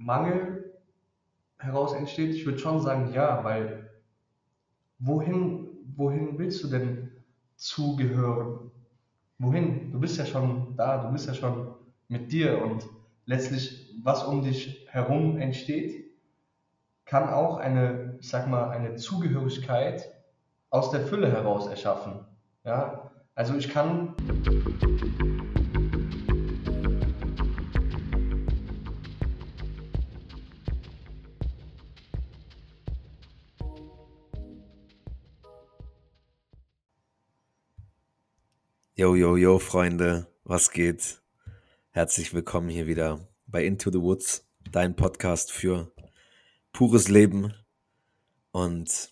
Mangel heraus entsteht? Ich würde schon sagen, ja, weil wohin, wohin willst du denn zugehören? Wohin? Du bist ja schon da, du bist ja schon mit dir und letztlich, was um dich herum entsteht, kann auch eine, ich sag mal, eine Zugehörigkeit aus der Fülle heraus erschaffen. Ja, also ich kann Yo, yo, yo, Freunde, was geht? Herzlich willkommen hier wieder bei Into the Woods, dein Podcast für pures Leben. Und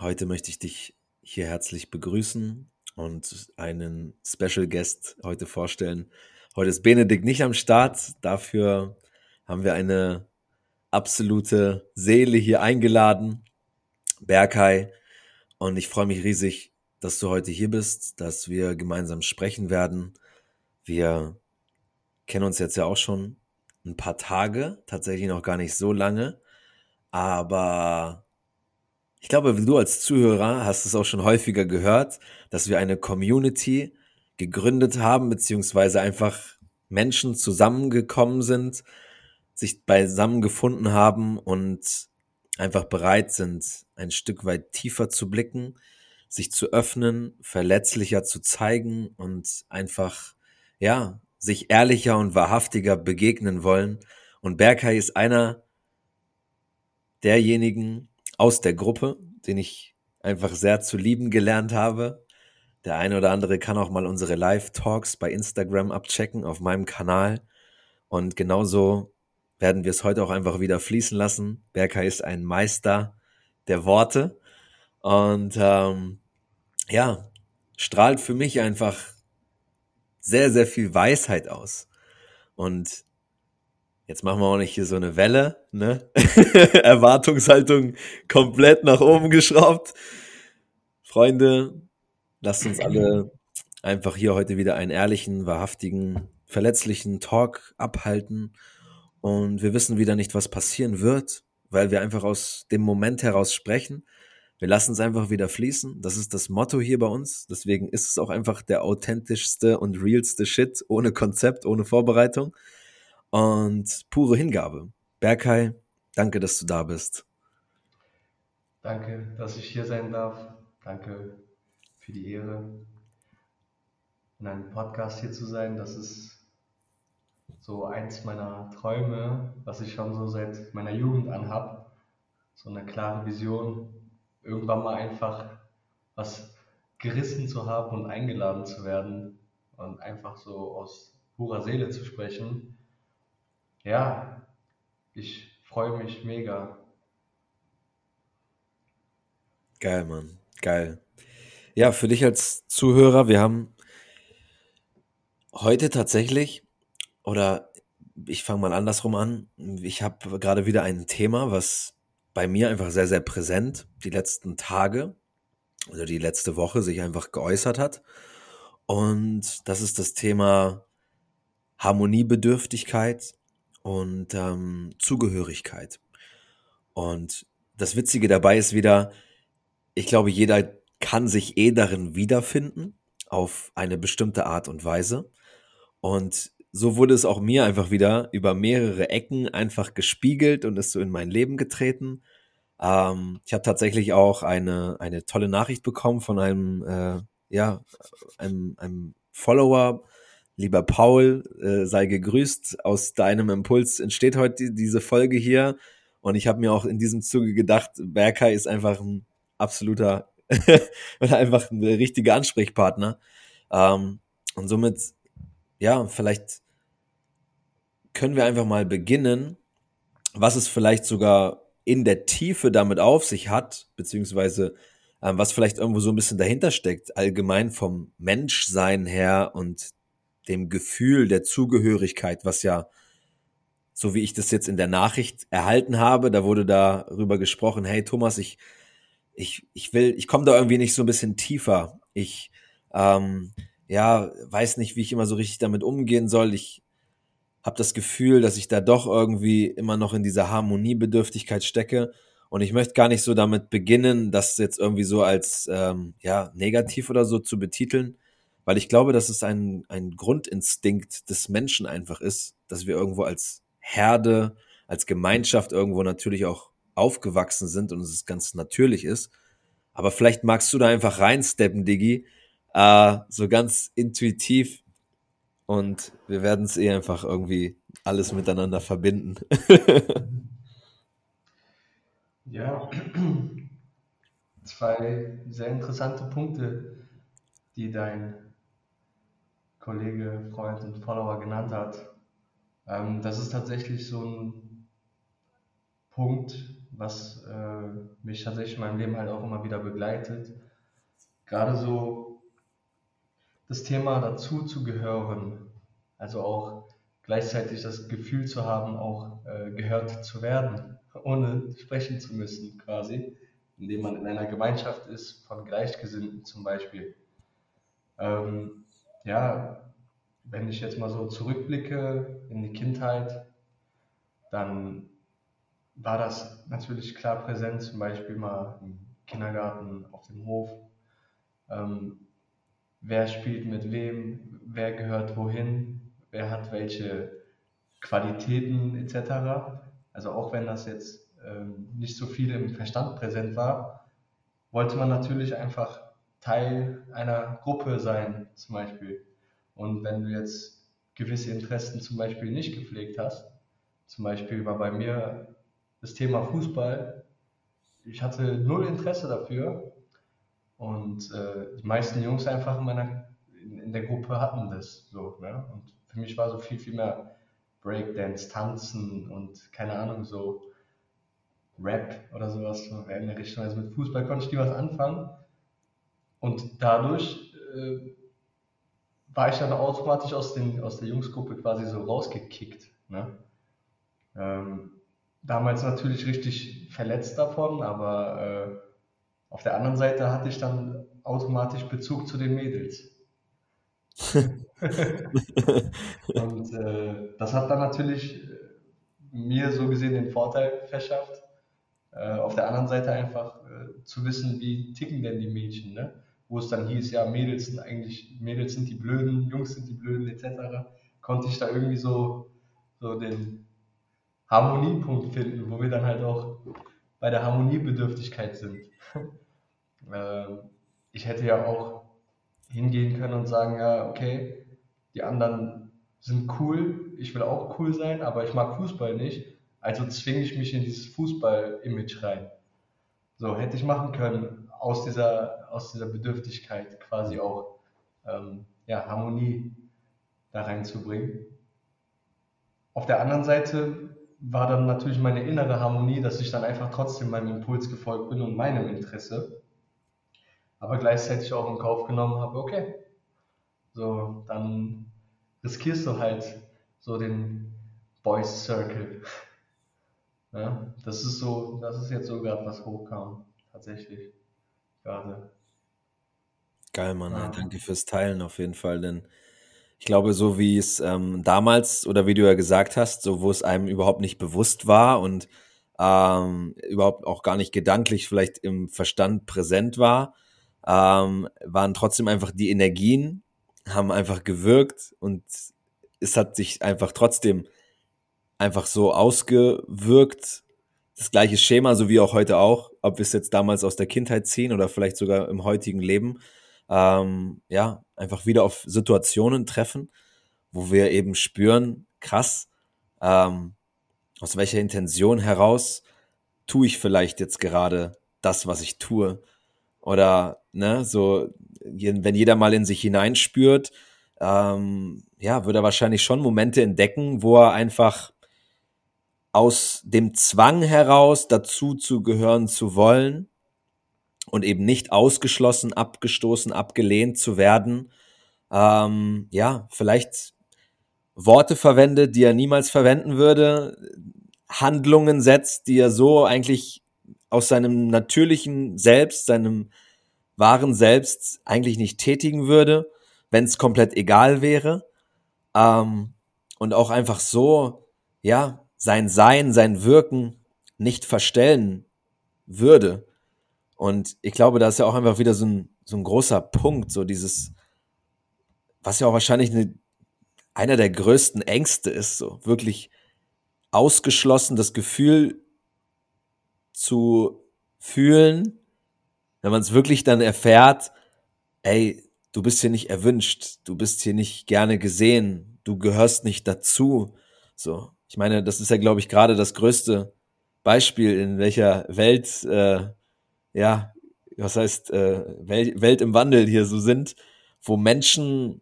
heute möchte ich dich hier herzlich begrüßen und einen Special Guest heute vorstellen. Heute ist Benedikt nicht am Start, dafür haben wir eine absolute Seele hier eingeladen, Berkay. Und ich freue mich riesig, dass du heute hier bist, dass wir gemeinsam sprechen werden. Wir kennen uns jetzt ja auch schon ein paar Tage, tatsächlich noch gar nicht so lange, aber ich glaube, du als Zuhörer hast es auch schon häufiger gehört, dass wir eine Community gegründet haben, beziehungsweise einfach Menschen zusammengekommen sind, sich beisammen gefunden haben und einfach bereit sind, ein Stück weit tiefer zu blicken, sich zu öffnen, verletzlicher zu zeigen und einfach, ja, sich ehrlicher und wahrhaftiger begegnen wollen. Und Berkay ist einer derjenigen aus der Gruppe, den ich einfach sehr zu lieben gelernt habe. Der eine oder andere kann auch mal unsere Live-Talks bei Instagram abchecken auf meinem Kanal. Und genauso werden wir es heute auch einfach wieder fließen lassen. Berkay ist ein Meister der Worte und ähm, ja, strahlt für mich einfach sehr, sehr viel Weisheit aus. Und jetzt machen wir auch nicht hier so eine Welle, ne? Erwartungshaltung komplett nach oben geschraubt. Freunde, lasst uns alle einfach hier heute wieder einen ehrlichen, wahrhaftigen, verletzlichen Talk abhalten. Und wir wissen wieder nicht, was passieren wird, weil wir einfach aus dem Moment heraus sprechen. Wir lassen es einfach wieder fließen. Das ist das Motto hier bei uns. Deswegen ist es auch einfach der authentischste und realste Shit, ohne Konzept, ohne Vorbereitung und pure Hingabe. Berkay, danke, dass du da bist. Danke, dass ich hier sein darf. Danke für die Ehre, in einem Podcast hier zu sein. Das ist so eins meiner Träume, was ich schon so seit meiner Jugend an habe. So eine klare Vision, irgendwann mal einfach was gerissen zu haben und eingeladen zu werden und einfach so aus purer Seele zu sprechen. Ja, ich freue mich mega. Geil, Mann. Geil. Ja, für dich als Zuhörer, wir haben heute tatsächlich, oder ich fange mal andersrum an, ich habe gerade wieder ein Thema, was bei mir einfach sehr, sehr präsent die letzten Tage oder die letzte Woche sich einfach geäußert hat. Und das ist das Thema Harmoniebedürftigkeit und ähm, Zugehörigkeit. Und das Witzige dabei ist wieder, ich glaube, jeder kann sich eh darin wiederfinden, auf eine bestimmte Art und Weise. Und so wurde es auch mir einfach wieder über mehrere Ecken einfach gespiegelt und ist so in mein Leben getreten. Ähm, ich habe tatsächlich auch eine, eine tolle Nachricht bekommen von einem, äh, ja, einem, einem Follower. Lieber Paul, äh, sei gegrüßt. Aus deinem Impuls entsteht heute die, diese Folge hier. Und ich habe mir auch in diesem Zuge gedacht, Berkay ist einfach ein absoluter oder einfach ein richtiger Ansprechpartner. Ähm, und somit ja, vielleicht können wir einfach mal beginnen, was es vielleicht sogar in der Tiefe damit auf sich hat, beziehungsweise ähm, was vielleicht irgendwo so ein bisschen dahinter steckt, allgemein vom Menschsein her und dem Gefühl der Zugehörigkeit, was ja, so wie ich das jetzt in der Nachricht erhalten habe, da wurde darüber gesprochen, hey Thomas, ich, ich, ich will, ich komme da irgendwie nicht so ein bisschen tiefer. Ich, ähm, ja, weiß nicht, wie ich immer so richtig damit umgehen soll. Ich habe das Gefühl, dass ich da doch irgendwie immer noch in dieser Harmoniebedürftigkeit stecke. Und ich möchte gar nicht so damit beginnen, das jetzt irgendwie so als ähm, ja, negativ oder so zu betiteln, weil ich glaube, dass es ein, ein Grundinstinkt des Menschen einfach ist, dass wir irgendwo als Herde, als Gemeinschaft irgendwo natürlich auch aufgewachsen sind und es ganz natürlich ist. Aber vielleicht magst du da einfach reinsteppen, Diggi, äh, so ganz intuitiv und wir werden es eh einfach irgendwie alles miteinander verbinden. ja, zwei sehr interessante Punkte, die dein Kollege, Freund und Follower genannt hat. Ähm, das ist tatsächlich so ein Punkt, was äh, mich tatsächlich in meinem Leben halt auch immer wieder begleitet. Gerade so das Thema dazu zu gehören, also auch gleichzeitig das Gefühl zu haben, auch äh, gehört zu werden, ohne sprechen zu müssen quasi, indem man in einer Gemeinschaft ist von Gleichgesinnten zum Beispiel. Ähm, ja, wenn ich jetzt mal so zurückblicke in die Kindheit, dann war das natürlich klar präsent, zum Beispiel mal im Kindergarten, auf dem Hof. Ähm, wer spielt mit wem, wer gehört wohin, wer hat welche Qualitäten etc. Also auch wenn das jetzt ähm, nicht so viel im Verstand präsent war, wollte man natürlich einfach Teil einer Gruppe sein, zum Beispiel. Und wenn du jetzt gewisse Interessen zum Beispiel nicht gepflegt hast, zum Beispiel war bei mir das Thema Fußball, ich hatte null Interesse dafür und äh, die meisten Jungs einfach in, meiner, in, der Gruppe hatten das so. Ne? Und für mich war so viel, viel mehr Breakdance, Tanzen und keine Ahnung, so Rap oder sowas in der Richtung. Also mit Fußball konnte ich nie was anfangen. Und dadurch äh, war ich dann automatisch aus, den, aus der Jungsgruppe quasi so rausgekickt. Ne? Ähm, damals natürlich richtig verletzt davon, aber äh, auf der anderen Seite hatte ich dann automatisch Bezug zu den Mädels. und äh, das hat dann natürlich äh, mir so gesehen den Vorteil verschafft, äh, auf der anderen Seite einfach äh, zu wissen, wie ticken denn die Mädchen, ne? wo es dann hieß, ja, Mädels sind eigentlich, Mädels sind die Blöden, Jungs sind die Blöden, etc., konnte ich da irgendwie so, so den Harmoniepunkt finden, wo wir dann halt auch bei der Harmoniebedürftigkeit sind. Ähm, ich hätte ja auch hingehen können und sagen, ja, okay, die anderen sind cool, ich will auch cool sein, aber ich mag Fußball nicht, also zwinge ich mich in dieses Fußball-Image rein. So hätte ich machen können, aus dieser, aus dieser Bedürftigkeit quasi auch ähm, ja, Harmonie da reinzubringen. Auf der anderen Seite war dann natürlich meine innere Harmonie, dass ich dann einfach trotzdem meinem Impuls gefolgt bin und meinem Interesse aber gleichzeitig auch in Kauf genommen habe, okay, so, dann riskierst du halt so den Boys Circle. Ja, das ist so, das ist jetzt so gerade, was hochkam, tatsächlich, gerade. Geil, Mann, ja. danke fürs Teilen auf jeden Fall, denn ich glaube, so wie es ähm, damals oder wie du ja gesagt hast, so wo es einem überhaupt nicht bewusst war und ähm, überhaupt auch gar nicht gedanklich vielleicht im Verstand präsent war, ähm, waren trotzdem einfach die Energien, haben einfach gewirkt und es hat sich einfach trotzdem einfach so ausgewirkt. Das gleiche Schema, so wie auch heute auch, ob wir es jetzt damals aus der Kindheit ziehen oder vielleicht sogar im heutigen Leben, ähm, ja, einfach wieder auf Situationen treffen, wo wir eben spüren, krass, ähm, aus welcher Intention heraus tue ich vielleicht jetzt gerade das, was ich tue? Oder, ne, so, wenn jeder mal in sich hineinspürt, ähm, ja, würde er wahrscheinlich schon Momente entdecken, wo er einfach aus dem Zwang heraus dazu zu gehören zu wollen und eben nicht ausgeschlossen, abgestoßen, abgelehnt zu werden, ähm, ja, vielleicht Worte verwendet, die er niemals verwenden würde, Handlungen setzt, die er so eigentlich aus seinem natürlichen Selbst, seinem wahren Selbst eigentlich nicht tätigen würde, wenn es komplett egal wäre. Ähm, und auch einfach so, ja, sein Sein, sein Wirken nicht verstellen würde. Und ich glaube, da ist ja auch einfach wieder so ein, so ein großer Punkt, so dieses, was ja auch wahrscheinlich eine, einer der größten Ängste ist, so wirklich ausgeschlossen das Gefühl zu fühlen, wenn man es wirklich dann erfährt, ey, du bist hier nicht erwünscht, du bist hier nicht gerne gesehen, du gehörst nicht dazu. So, ich meine, das ist ja, glaube ich, gerade das größte Beispiel, in welcher Welt, äh, ja, was heißt, äh, Welt, im Wandel hier so sind, wo Menschen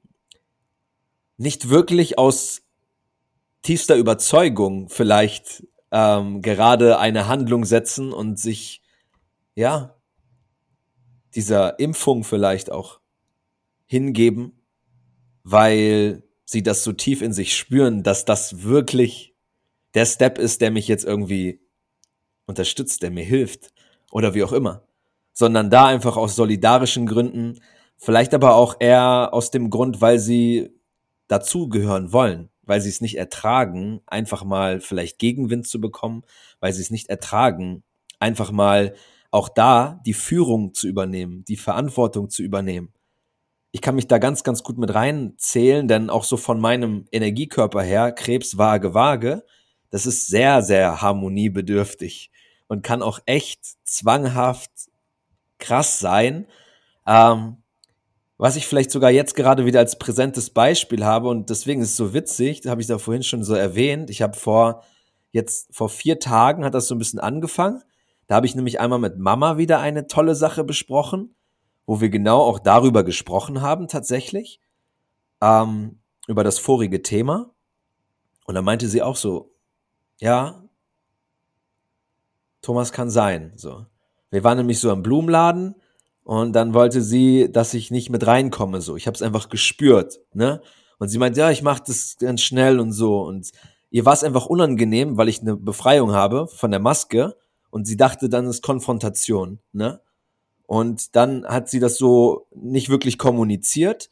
nicht wirklich aus tiefster Überzeugung vielleicht ähm, gerade eine Handlung setzen und sich, ja, dieser Impfung vielleicht auch hingeben, weil sie das so tief in sich spüren, dass das wirklich der Step ist, der mich jetzt irgendwie unterstützt, der mir hilft oder wie auch immer, sondern da einfach aus solidarischen Gründen, vielleicht aber auch eher aus dem Grund, weil sie dazugehören wollen, weil sie es nicht ertragen, einfach mal vielleicht Gegenwind zu bekommen, weil sie es nicht ertragen, einfach mal auch da die Führung zu übernehmen, die Verantwortung zu übernehmen. Ich kann mich da ganz, ganz gut mit reinzählen, denn auch so von meinem Energiekörper her, Krebs, Waage, Waage, das ist sehr, sehr harmoniebedürftig und kann auch echt zwanghaft krass sein. Ähm, was ich vielleicht sogar jetzt gerade wieder als präsentes Beispiel habe und deswegen ist es so witzig, habe ich da vorhin schon so erwähnt. Ich habe vor jetzt vor vier Tagen hat das so ein bisschen angefangen. Da habe ich nämlich einmal mit Mama wieder eine tolle Sache besprochen, wo wir genau auch darüber gesprochen haben tatsächlich ähm, über das vorige Thema. Und da meinte sie auch so, ja, Thomas kann sein. So, wir waren nämlich so im Blumenladen und dann wollte sie, dass ich nicht mit reinkomme. So, ich habe es einfach gespürt, ne? Und sie meint, ja, ich mache das ganz schnell und so. Und ihr war es einfach unangenehm, weil ich eine Befreiung habe von der Maske. Und sie dachte, dann ist Konfrontation, ne? Und dann hat sie das so nicht wirklich kommuniziert.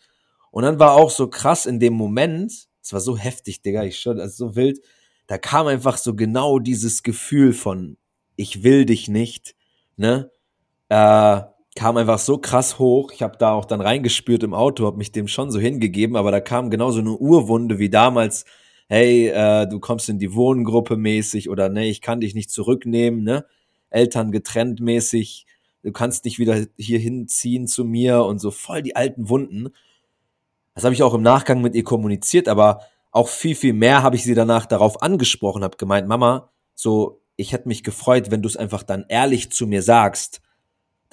Und dann war auch so krass in dem Moment, es war so heftig, Digga, ich schon, also so wild, da kam einfach so genau dieses Gefühl von, ich will dich nicht, ne? Äh, kam einfach so krass hoch. Ich habe da auch dann reingespürt im Auto, habe mich dem schon so hingegeben, aber da kam genauso eine Urwunde wie damals. Hey, äh, du kommst in die Wohngruppe mäßig oder nee, ich kann dich nicht zurücknehmen, ne? Eltern getrennt mäßig, du kannst nicht wieder hier hinziehen zu mir und so voll die alten Wunden. Das habe ich auch im Nachgang mit ihr kommuniziert, aber auch viel, viel mehr habe ich sie danach darauf angesprochen, habe gemeint, Mama, so, ich hätte mich gefreut, wenn du es einfach dann ehrlich zu mir sagst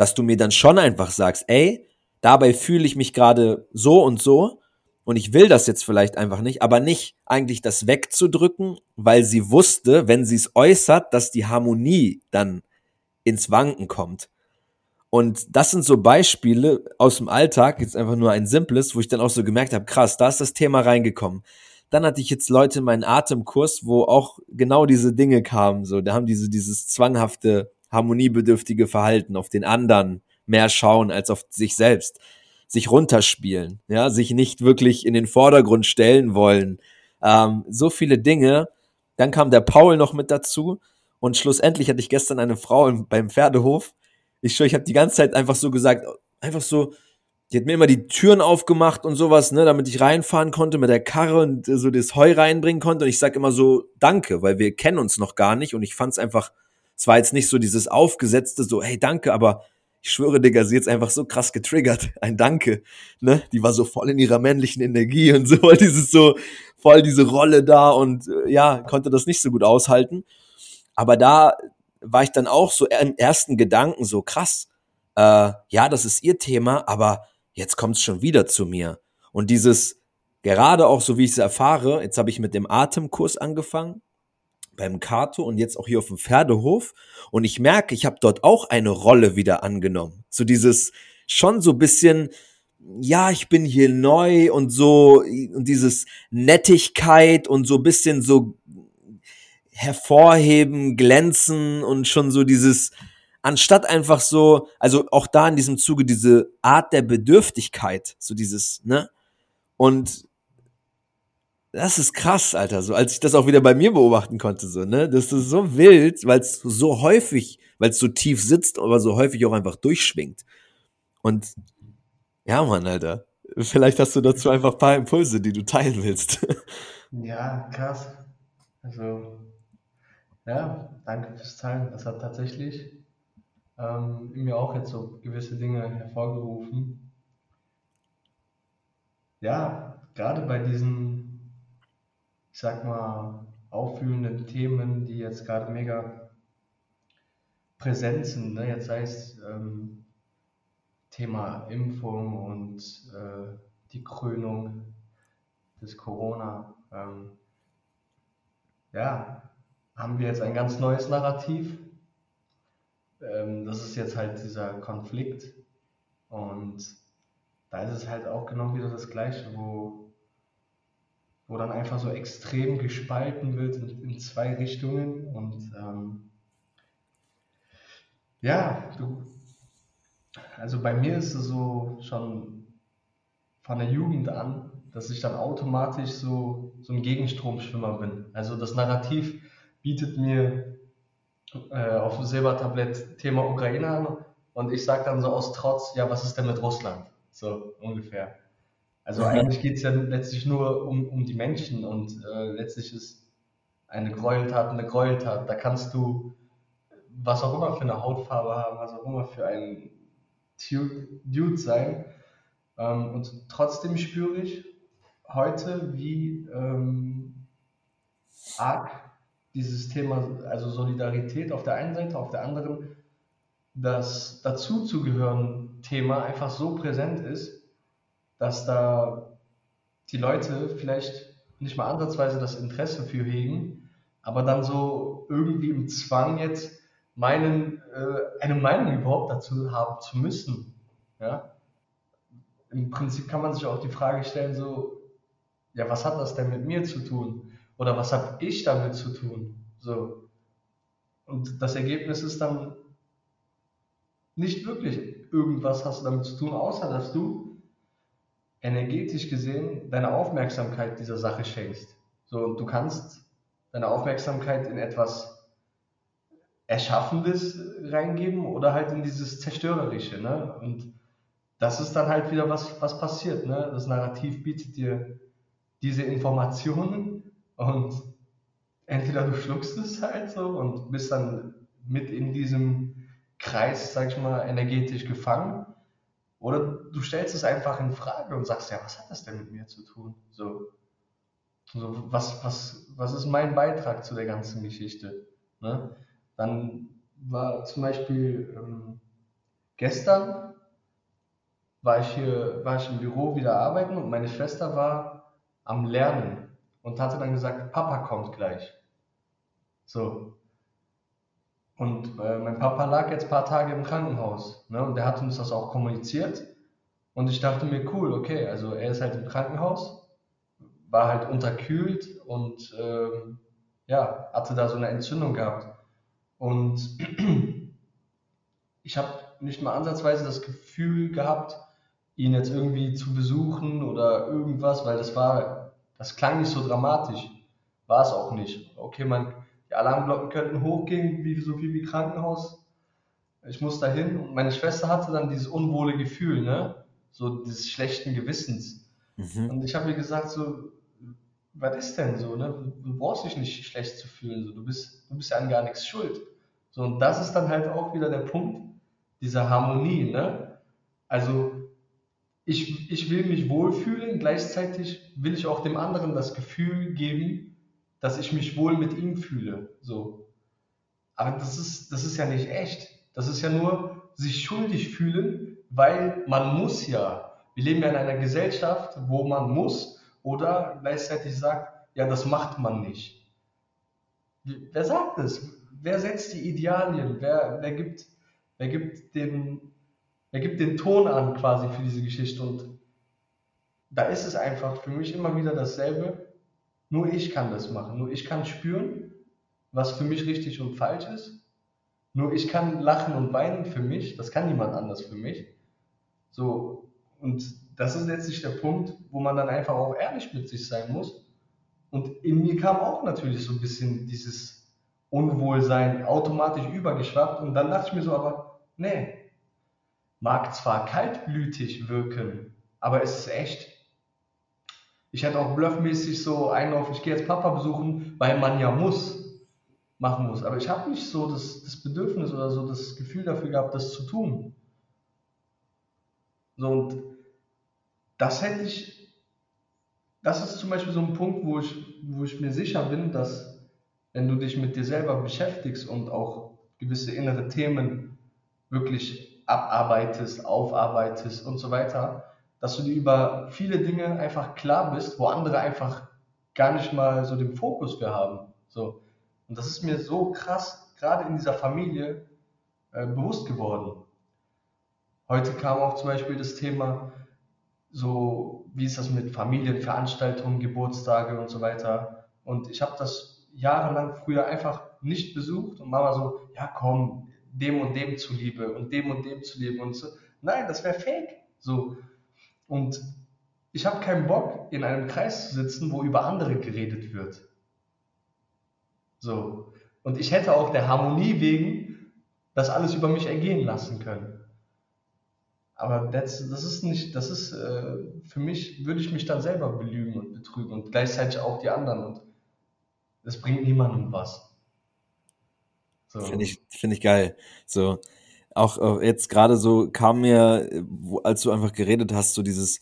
dass du mir dann schon einfach sagst, ey, dabei fühle ich mich gerade so und so und ich will das jetzt vielleicht einfach nicht, aber nicht eigentlich das wegzudrücken, weil sie wusste, wenn sie es äußert, dass die Harmonie dann ins Wanken kommt. Und das sind so Beispiele aus dem Alltag, jetzt einfach nur ein simples, wo ich dann auch so gemerkt habe, krass, da ist das Thema reingekommen. Dann hatte ich jetzt Leute in meinen Atemkurs, wo auch genau diese Dinge kamen, so, da haben diese, dieses zwanghafte harmoniebedürftige Verhalten, auf den anderen mehr schauen als auf sich selbst, sich runterspielen, ja, sich nicht wirklich in den Vordergrund stellen wollen. Ähm, so viele Dinge. Dann kam der Paul noch mit dazu und schlussendlich hatte ich gestern eine Frau im, beim Pferdehof. Ich schwöre, ich habe die ganze Zeit einfach so gesagt, einfach so, die hat mir immer die Türen aufgemacht und sowas, ne, damit ich reinfahren konnte mit der Karre und so das Heu reinbringen konnte. Und ich sag immer so, danke, weil wir kennen uns noch gar nicht und ich fand es einfach es war jetzt nicht so dieses aufgesetzte, so, hey, danke, aber ich schwöre, Digga, sie ist einfach so krass getriggert. Ein Danke, ne? Die war so voll in ihrer männlichen Energie und so, dieses so, voll diese Rolle da und äh, ja, konnte das nicht so gut aushalten. Aber da war ich dann auch so im ersten Gedanken so krass. Äh, ja, das ist ihr Thema, aber jetzt kommt es schon wieder zu mir. Und dieses, gerade auch so wie ich es erfahre, jetzt habe ich mit dem Atemkurs angefangen beim Kato und jetzt auch hier auf dem Pferdehof. Und ich merke, ich habe dort auch eine Rolle wieder angenommen. So dieses schon so bisschen, ja, ich bin hier neu und so, und dieses Nettigkeit und so bisschen so hervorheben, glänzen und schon so dieses, anstatt einfach so, also auch da in diesem Zuge diese Art der Bedürftigkeit, so dieses, ne? Und das ist krass, Alter. So, als ich das auch wieder bei mir beobachten konnte, so, ne? Das ist so wild, weil es so häufig, weil es so tief sitzt, aber so häufig auch einfach durchschwingt. Und ja, Mann, Alter. Vielleicht hast du dazu einfach ein paar Impulse, die du teilen willst. Ja, krass. Also, ja, danke fürs Teilen. Das hat tatsächlich ähm, mir auch jetzt so gewisse Dinge hervorgerufen. Ja, gerade bei diesen, ich sag mal, auffühlenden Themen, die jetzt gerade mega präsent sind, ne? jetzt sei es ähm, Thema Impfung und äh, die Krönung des Corona. Ähm, ja, haben wir jetzt ein ganz neues Narrativ. Ähm, das ist jetzt halt dieser Konflikt. Und da ist es halt auch genau wieder das Gleiche, wo, wo dann einfach so extrem gespalten wird in, in zwei Richtungen. Und ähm, ja, du, also bei mir ist es so schon von der Jugend an, dass ich dann automatisch so, so ein Gegenstromschwimmer bin. Also das Narrativ bietet mir äh, auf dem Silbertablett Thema Ukraine an und ich sage dann so aus Trotz, ja, was ist denn mit Russland? So ungefähr. Also eigentlich geht es ja letztlich nur um, um die Menschen und äh, letztlich ist eine Gräueltat eine Gräueltat. Da kannst du was auch immer für eine Hautfarbe haben, was auch immer für ein Dude sein. Ähm, und trotzdem spüre ich heute, wie ähm, arg dieses Thema, also Solidarität auf der einen Seite, auf der anderen das dazuzugehören Thema einfach so präsent ist, dass da die Leute vielleicht nicht mal ansatzweise das Interesse für hegen, aber dann so irgendwie im Zwang jetzt meinen, äh, eine Meinung überhaupt dazu haben zu müssen. Ja? Im Prinzip kann man sich auch die Frage stellen, so, ja, was hat das denn mit mir zu tun? Oder was habe ich damit zu tun? So. Und das Ergebnis ist dann nicht wirklich irgendwas hast du damit zu tun, außer dass du energetisch gesehen deine Aufmerksamkeit dieser Sache schenkst. So, und du kannst deine Aufmerksamkeit in etwas Erschaffendes reingeben oder halt in dieses Zerstörerische. Ne? Und das ist dann halt wieder was, was passiert. Ne? Das Narrativ bietet dir diese Informationen und entweder du schluckst es halt so und bist dann mit in diesem Kreis, sag ich mal, energetisch gefangen. Oder du stellst es einfach in Frage und sagst, ja, was hat das denn mit mir zu tun? So, so was, was, was ist mein Beitrag zu der ganzen Geschichte? Ne? Dann war zum Beispiel ähm, gestern war ich hier, war ich im Büro wieder arbeiten und meine Schwester war am Lernen und hatte dann gesagt, Papa kommt gleich. So. Und äh, mein Papa lag jetzt ein paar Tage im Krankenhaus. Ne? Und der hat uns das auch kommuniziert. Und ich dachte mir, cool, okay, also er ist halt im Krankenhaus, war halt unterkühlt und ähm, ja, hatte da so eine Entzündung gehabt. Und ich habe nicht mal ansatzweise das Gefühl gehabt, ihn jetzt irgendwie zu besuchen oder irgendwas, weil das war, das klang nicht so dramatisch. War es auch nicht. Okay, man, die Alarmglocken könnten hochgehen, wie so viel wie Krankenhaus. Ich muss dahin und meine Schwester hatte dann dieses unwohle Gefühl, ne? So dieses schlechten Gewissens. Mhm. Und ich habe ihr gesagt, so, was ist denn so, ne? Du brauchst dich nicht schlecht zu fühlen, so, du bist, du bist ja an gar nichts schuld. So, und das ist dann halt auch wieder der Punkt dieser Harmonie, ne? Also, ich, ich will mich wohlfühlen, gleichzeitig will ich auch dem anderen das Gefühl geben, dass ich mich wohl mit ihm fühle. So. Aber das ist, das ist ja nicht echt. Das ist ja nur sich schuldig fühlen, weil man muss ja. Wir leben ja in einer Gesellschaft, wo man muss oder gleichzeitig sagt, ja, das macht man nicht. Wer sagt das? Wer setzt die Idealien? Wer, wer, gibt, wer, gibt den, wer gibt den Ton an quasi für diese Geschichte? Und da ist es einfach für mich immer wieder dasselbe. Nur ich kann das machen. Nur ich kann spüren, was für mich richtig und falsch ist. Nur ich kann lachen und weinen für mich. Das kann niemand anders für mich. So, und das ist letztlich der Punkt, wo man dann einfach auch ehrlich mit sich sein muss Und in mir kam auch natürlich so ein bisschen dieses Unwohlsein automatisch übergeschwappt. Und dann dachte ich mir so, aber nee, mag zwar kaltblütig wirken, aber es ist echt. Ich hätte auch bluffmäßig so einen auf, ich gehe jetzt Papa besuchen, weil man ja muss, machen muss. Aber ich habe nicht so das, das Bedürfnis oder so das Gefühl dafür gehabt, das zu tun. So, und das hätte ich, das ist zum Beispiel so ein Punkt, wo ich, wo ich mir sicher bin, dass wenn du dich mit dir selber beschäftigst und auch gewisse innere Themen wirklich abarbeitest, aufarbeitest und so weiter, dass du dir über viele Dinge einfach klar bist, wo andere einfach gar nicht mal so den Fokus für haben. So. Und das ist mir so krass, gerade in dieser Familie, äh, bewusst geworden. Heute kam auch zum Beispiel das Thema, so wie ist das mit Familienveranstaltungen, Geburtstage und so weiter. Und ich habe das jahrelang früher einfach nicht besucht und Mama so, ja komm, dem und dem zuliebe und dem und dem zuliebe und so. Nein, das wäre fake. So. Und ich habe keinen Bock, in einem Kreis zu sitzen, wo über andere geredet wird. So. Und ich hätte auch der Harmonie wegen das alles über mich ergehen lassen können. Aber das, das ist nicht, das ist, äh, für mich würde ich mich dann selber belügen und betrügen und gleichzeitig auch die anderen und das bringt niemandem was. So. Finde ich, finde ich geil. So, auch jetzt gerade so kam mir, als du einfach geredet hast, so dieses,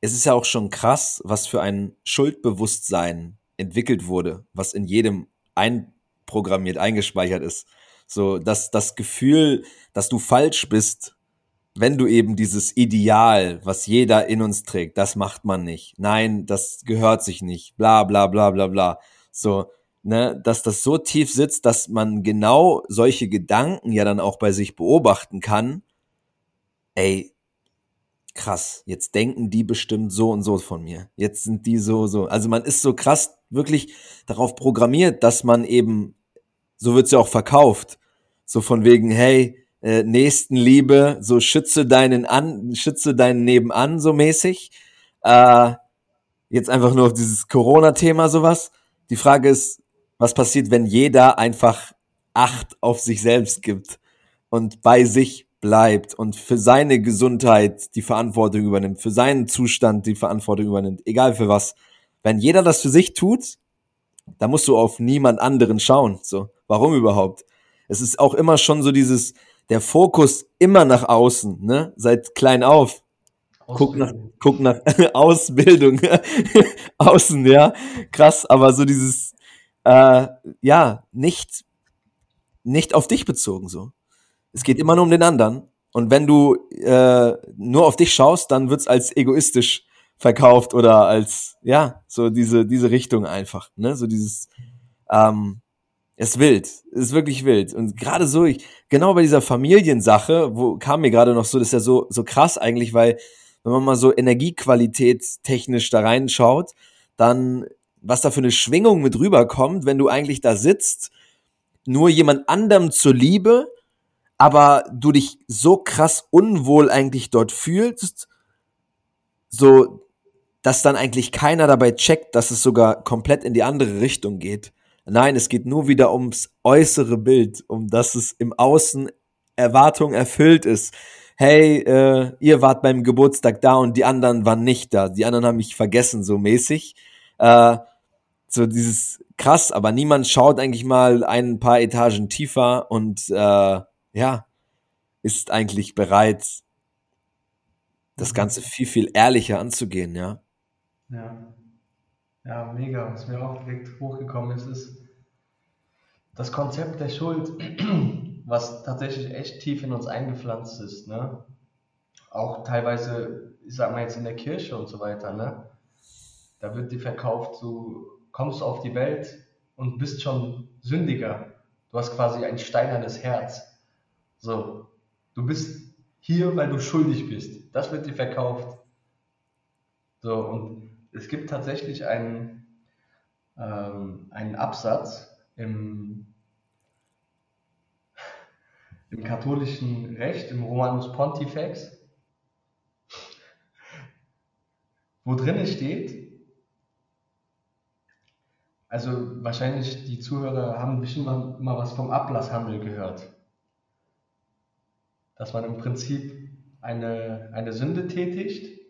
es ist ja auch schon krass, was für ein Schuldbewusstsein entwickelt wurde, was in jedem einprogrammiert, eingespeichert ist. So, dass das Gefühl, dass du falsch bist, wenn du eben dieses Ideal, was jeder in uns trägt, das macht man nicht. Nein, das gehört sich nicht. Bla bla bla bla bla. So, ne, dass das so tief sitzt, dass man genau solche Gedanken ja dann auch bei sich beobachten kann. Ey, krass, jetzt denken die bestimmt so und so von mir. Jetzt sind die so, so. Also man ist so krass wirklich darauf programmiert, dass man eben, so wird's ja auch verkauft. So von wegen, hey, äh, Nächstenliebe, so schütze deinen an, schütze deinen Nebenan so mäßig. Äh, jetzt einfach nur auf dieses Corona-Thema sowas. Die Frage ist, was passiert, wenn jeder einfach Acht auf sich selbst gibt und bei sich bleibt und für seine Gesundheit die Verantwortung übernimmt, für seinen Zustand die Verantwortung übernimmt, egal für was. Wenn jeder das für sich tut, dann musst du auf niemand anderen schauen. So, warum überhaupt? Es ist auch immer schon so dieses, der Fokus immer nach außen, ne? Seit klein auf. Guck nach, guck nach Ausbildung, außen, ja, krass, aber so dieses, äh, ja, nicht, nicht auf dich bezogen so. Es geht immer nur um den anderen. Und wenn du äh, nur auf dich schaust, dann wird's als egoistisch verkauft oder als, ja, so diese, diese Richtung einfach, ne? So dieses, ähm, es ist wild. Es ist wirklich wild. Und gerade so, ich, genau bei dieser Familiensache, wo kam mir gerade noch so, das ist ja so, so krass eigentlich, weil, wenn man mal so Energiequalität technisch da reinschaut, dann, was da für eine Schwingung mit rüberkommt, wenn du eigentlich da sitzt, nur jemand anderem zur Liebe, aber du dich so krass unwohl eigentlich dort fühlst, so, dass dann eigentlich keiner dabei checkt, dass es sogar komplett in die andere Richtung geht. Nein, es geht nur wieder ums äußere Bild, um dass es im Außen Erwartung erfüllt ist. Hey, äh, ihr wart beim Geburtstag da und die anderen waren nicht da. Die anderen haben mich vergessen, so mäßig. Äh, so dieses krass, aber niemand schaut eigentlich mal ein paar Etagen tiefer und äh, ja, ist eigentlich bereit, das mhm. Ganze viel, viel ehrlicher anzugehen, ja. Ja. Ja, mega. Was mir auch direkt hochgekommen ist, ist das Konzept der Schuld, was tatsächlich echt tief in uns eingepflanzt ist. Ne? Auch teilweise, ich sag mal jetzt in der Kirche und so weiter. Ne? Da wird dir verkauft, du kommst auf die Welt und bist schon Sündiger. Du hast quasi ein steinernes Herz. So, du bist hier, weil du schuldig bist. Das wird dir verkauft. So, und es gibt tatsächlich einen, ähm, einen Absatz im, im katholischen Recht, im Romanus Pontifex, wo drin steht, also wahrscheinlich die Zuhörer haben bestimmt mal, mal was vom Ablasshandel gehört. Dass man im Prinzip eine, eine Sünde tätigt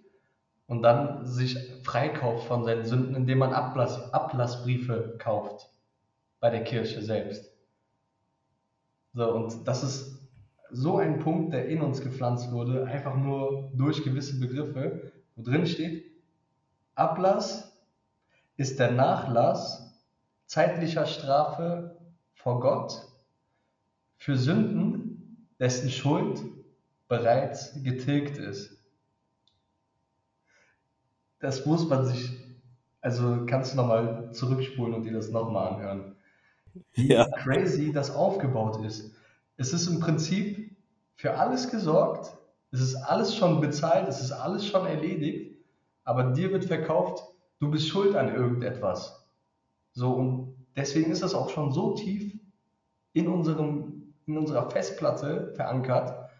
und dann sich freikauft von seinen Sünden, indem man Ablass, Ablassbriefe kauft bei der Kirche selbst. So, und das ist so ein Punkt, der in uns gepflanzt wurde, einfach nur durch gewisse Begriffe, wo drin steht, Ablass ist der Nachlass zeitlicher Strafe vor Gott für Sünden, dessen Schuld bereits getilgt ist. Das muss man sich, also kannst du nochmal zurückspulen und dir das nochmal anhören. Wie ja. crazy das aufgebaut ist. Es ist im Prinzip für alles gesorgt, es ist alles schon bezahlt, es ist alles schon erledigt, aber dir wird verkauft, du bist schuld an irgendetwas. So, und deswegen ist das auch schon so tief in, unserem, in unserer Festplatte verankert,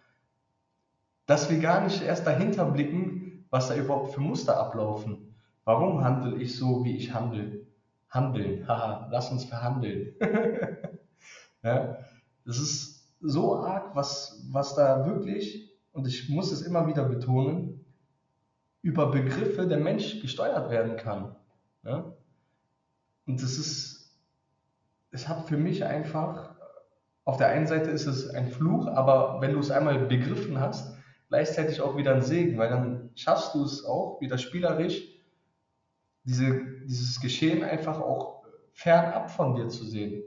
dass wir gar nicht erst dahinter blicken, was da überhaupt für Muster ablaufen. Warum handle ich so, wie ich handle? Handeln, haha, lass uns verhandeln. ja, das ist so arg, was, was da wirklich, und ich muss es immer wieder betonen, über Begriffe der Mensch gesteuert werden kann. Ja? Und das ist, es hat für mich einfach, auf der einen Seite ist es ein Fluch, aber wenn du es einmal begriffen hast, gleichzeitig auch wieder ein Segen, weil dann schaffst du es auch wieder spielerisch, diese, dieses Geschehen einfach auch fernab von dir zu sehen.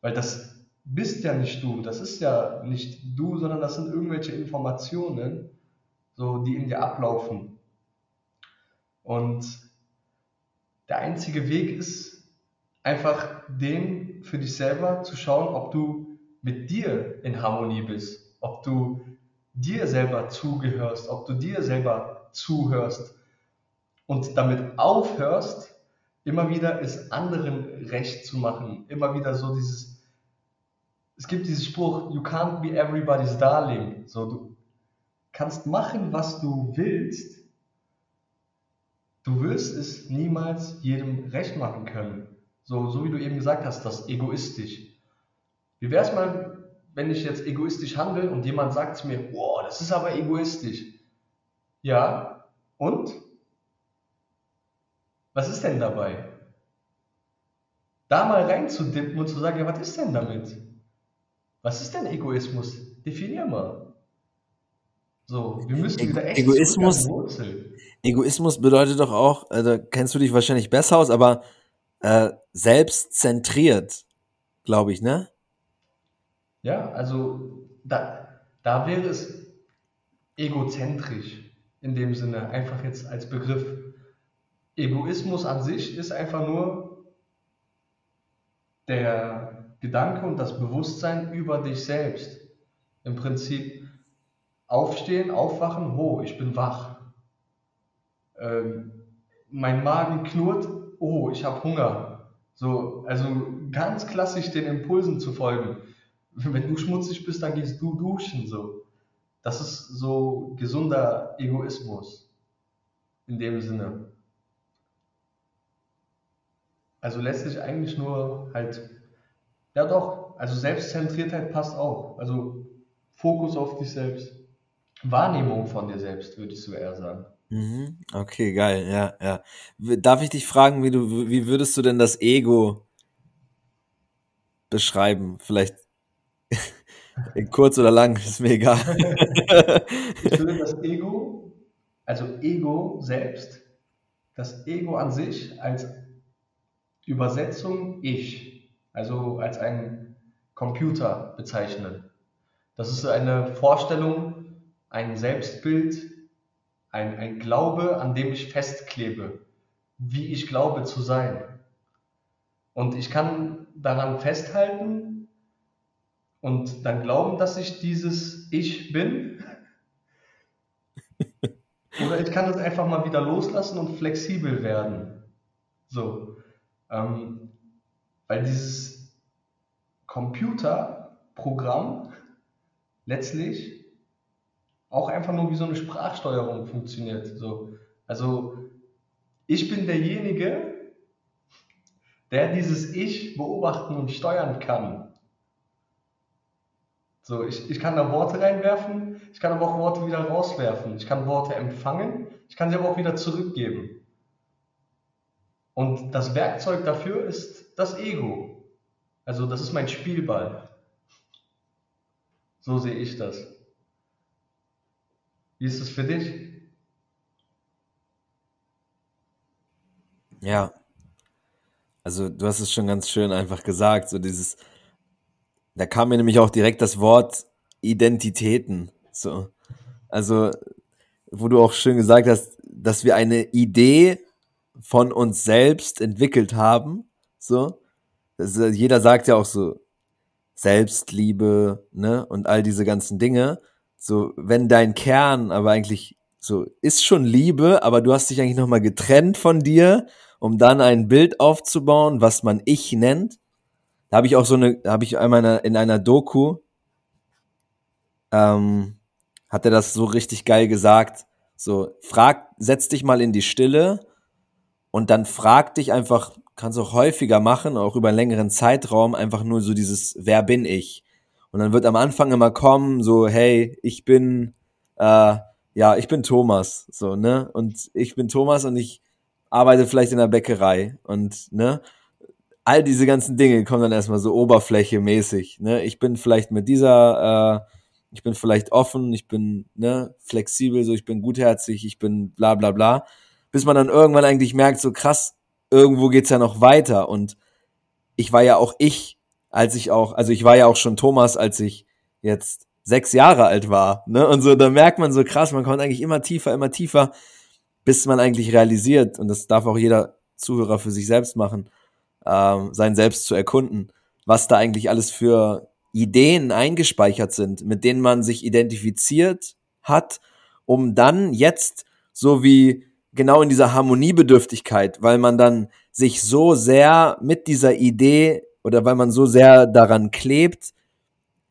Weil das bist ja nicht du, das ist ja nicht du, sondern das sind irgendwelche Informationen, so, die in dir ablaufen. Und der einzige Weg ist einfach den für dich selber zu schauen, ob du mit dir in Harmonie bist, ob du dir selber zugehörst, ob du dir selber zuhörst und damit aufhörst, immer wieder es anderen recht zu machen, immer wieder so dieses, es gibt diesen Spruch, you can't be everybody's darling, so du kannst machen, was du willst, du wirst es niemals jedem recht machen können, so, so wie du eben gesagt hast, das egoistisch. Wie wäre es mal, wenn ich jetzt egoistisch handle und jemand sagt zu mir, boah, das ist aber egoistisch. Ja, und? Was ist denn dabei? Da mal reinzudippen und zu sagen, ja, was ist denn damit? Was ist denn Egoismus? Definier mal. So, wir müssen wieder echt Egoismus, Egoismus bedeutet doch auch, da kennst du dich wahrscheinlich besser aus, aber äh, selbstzentriert, glaube ich, ne? Ja, also da, da wäre es egozentrisch in dem Sinne, einfach jetzt als Begriff. Egoismus an sich ist einfach nur der Gedanke und das Bewusstsein über dich selbst. Im Prinzip aufstehen, aufwachen, ho, ich bin wach. Ähm, mein Magen knurrt, oh, ich habe Hunger. So, also ganz klassisch den Impulsen zu folgen wenn du schmutzig bist, dann gehst du duschen. So. Das ist so gesunder Egoismus in dem Sinne. Also letztlich eigentlich nur halt, ja doch, also Selbstzentriertheit passt auch. Also Fokus auf dich selbst. Wahrnehmung von dir selbst, würde ich so eher sagen. Mhm. Okay, geil, ja, ja. Darf ich dich fragen, wie du, wie würdest du denn das Ego beschreiben? Vielleicht Kurz oder lang, ist mir egal. ich würde das Ego, also Ego selbst, das Ego an sich als Übersetzung Ich, also als ein Computer bezeichnen. Das ist eine Vorstellung, ein Selbstbild, ein, ein Glaube, an dem ich festklebe, wie ich glaube zu sein. Und ich kann daran festhalten, und dann glauben, dass ich dieses Ich bin. Oder ich kann das einfach mal wieder loslassen und flexibel werden. So. Ähm, weil dieses Computerprogramm letztlich auch einfach nur wie so eine Sprachsteuerung funktioniert. So. Also ich bin derjenige, der dieses Ich beobachten und steuern kann. So, ich, ich kann da Worte reinwerfen, ich kann aber auch Worte wieder rauswerfen. Ich kann Worte empfangen, ich kann sie aber auch wieder zurückgeben. Und das Werkzeug dafür ist das Ego. Also das ist mein Spielball. So sehe ich das. Wie ist es für dich? Ja, also du hast es schon ganz schön einfach gesagt, so dieses, da kam mir nämlich auch direkt das Wort Identitäten, so. Also, wo du auch schön gesagt hast, dass wir eine Idee von uns selbst entwickelt haben, so. Das, jeder sagt ja auch so Selbstliebe, ne, und all diese ganzen Dinge. So, wenn dein Kern aber eigentlich so ist schon Liebe, aber du hast dich eigentlich nochmal getrennt von dir um dann ein Bild aufzubauen, was man Ich nennt. Da habe ich auch so eine, habe ich einmal in einer, in einer Doku, ähm, hat er das so richtig geil gesagt. So, frag, setz dich mal in die Stille und dann frag dich einfach, kannst auch häufiger machen, auch über einen längeren Zeitraum, einfach nur so dieses, wer bin ich? Und dann wird am Anfang immer kommen, so, hey, ich bin, äh, ja, ich bin Thomas, so, ne? Und ich bin Thomas und ich arbeite vielleicht in der Bäckerei und ne, all diese ganzen Dinge kommen dann erstmal so oberflächemäßig. Ne? Ich bin vielleicht mit dieser, äh, ich bin vielleicht offen, ich bin ne, flexibel, so ich bin gutherzig, ich bin bla bla bla. Bis man dann irgendwann eigentlich merkt, so krass, irgendwo geht's ja noch weiter. Und ich war ja auch ich, als ich auch, also ich war ja auch schon Thomas, als ich jetzt sechs Jahre alt war. Ne? Und so, da merkt man so krass, man kommt eigentlich immer tiefer, immer tiefer bis man eigentlich realisiert, und das darf auch jeder Zuhörer für sich selbst machen, ähm, sein Selbst zu erkunden, was da eigentlich alles für Ideen eingespeichert sind, mit denen man sich identifiziert hat, um dann jetzt so wie genau in dieser Harmoniebedürftigkeit, weil man dann sich so sehr mit dieser Idee oder weil man so sehr daran klebt,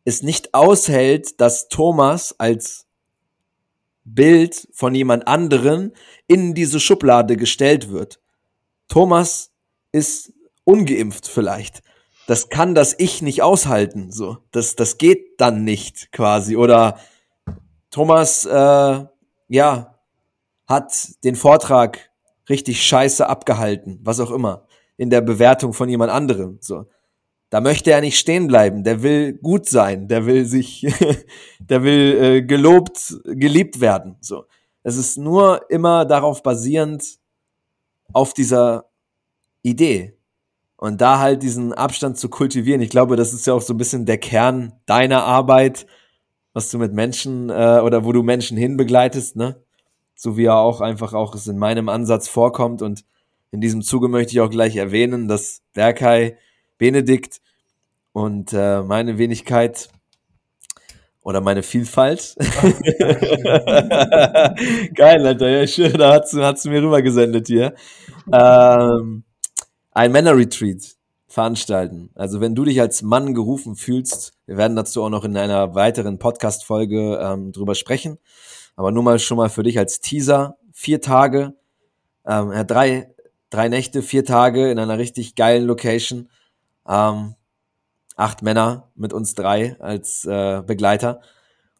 es nicht aushält, dass Thomas als Bild von jemand anderen in diese Schublade gestellt wird. Thomas ist ungeimpft vielleicht. Das kann das Ich nicht aushalten. So, das, das geht dann nicht quasi. Oder Thomas, äh, ja, hat den Vortrag richtig scheiße abgehalten, was auch immer, in der Bewertung von jemand anderem. So, da möchte er nicht stehen bleiben. Der will gut sein. Der will sich, der will äh, gelobt, geliebt werden. So. Es ist nur immer darauf basierend, auf dieser Idee. Und da halt diesen Abstand zu kultivieren. Ich glaube, das ist ja auch so ein bisschen der Kern deiner Arbeit, was du mit Menschen äh, oder wo du Menschen hinbegleitest, ne? So wie er auch einfach auch es in meinem Ansatz vorkommt. Und in diesem Zuge möchte ich auch gleich erwähnen, dass Berkay Benedikt und äh, meine Wenigkeit oder meine Vielfalt. Geil, Alter, ja, schön, da hat's, hat's mir rübergesendet hier. Ähm, ein Männer-Retreat veranstalten. Also wenn du dich als Mann gerufen fühlst, wir werden dazu auch noch in einer weiteren Podcast-Folge ähm, drüber sprechen. Aber nur mal schon mal für dich als Teaser. Vier Tage, ähm, drei, drei Nächte, vier Tage in einer richtig geilen Location. Ähm, acht Männer mit uns drei als äh, Begleiter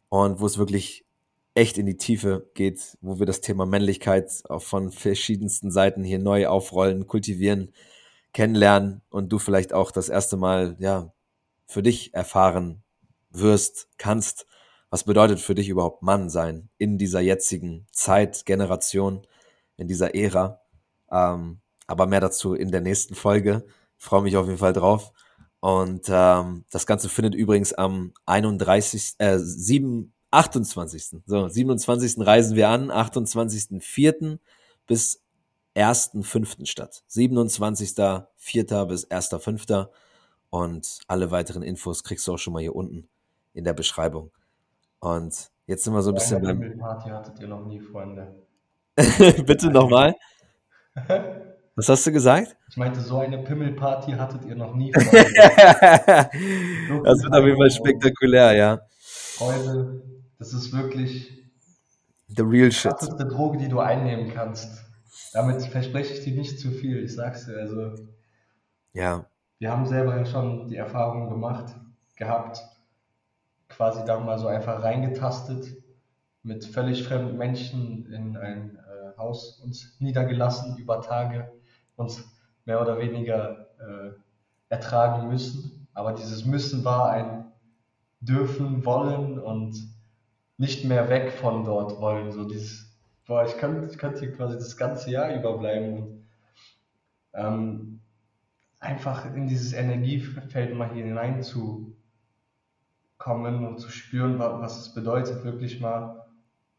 und wo es wirklich echt in die Tiefe geht, wo wir das Thema Männlichkeit auch von verschiedensten Seiten hier neu aufrollen, kultivieren, kennenlernen und du vielleicht auch das erste Mal ja für dich erfahren wirst, kannst, was bedeutet für dich überhaupt Mann sein in dieser jetzigen Zeit, Generation, in dieser Ära. Ähm, aber mehr dazu in der nächsten Folge. Freue mich auf jeden Fall drauf. Und ähm, das Ganze findet übrigens am 31. Äh, 7, 28. So, 27. reisen wir an, 28.04. bis 1.05. statt. 27.04. bis 1.05. Und alle weiteren Infos kriegst du auch schon mal hier unten in der Beschreibung. Und jetzt sind wir so ein bisschen beim. Party hattet ihr noch nie, Freunde. Bitte nochmal. Was hast du gesagt? Ich meinte, so eine Pimmelparty hattet ihr noch nie. das wird auf jeden Fall spektakulär, ja. Freunde, das ist wirklich the real shit. Das ist die Droge, die du einnehmen kannst. Damit verspreche ich dir nicht zu viel, ich sag's dir. Also, Ja. Wir haben selber ja schon die Erfahrung gemacht, gehabt, quasi da mal so einfach reingetastet, mit völlig fremden Menschen in ein äh, Haus uns niedergelassen über Tage, uns mehr oder weniger äh, ertragen müssen. Aber dieses Müssen war ein Dürfen, Wollen und nicht mehr weg von dort wollen. So dieses, boah, ich könnte, ich könnte hier quasi das ganze Jahr überbleiben und ähm, einfach in dieses Energiefeld mal hier hineinzukommen und zu spüren, was es bedeutet, wirklich mal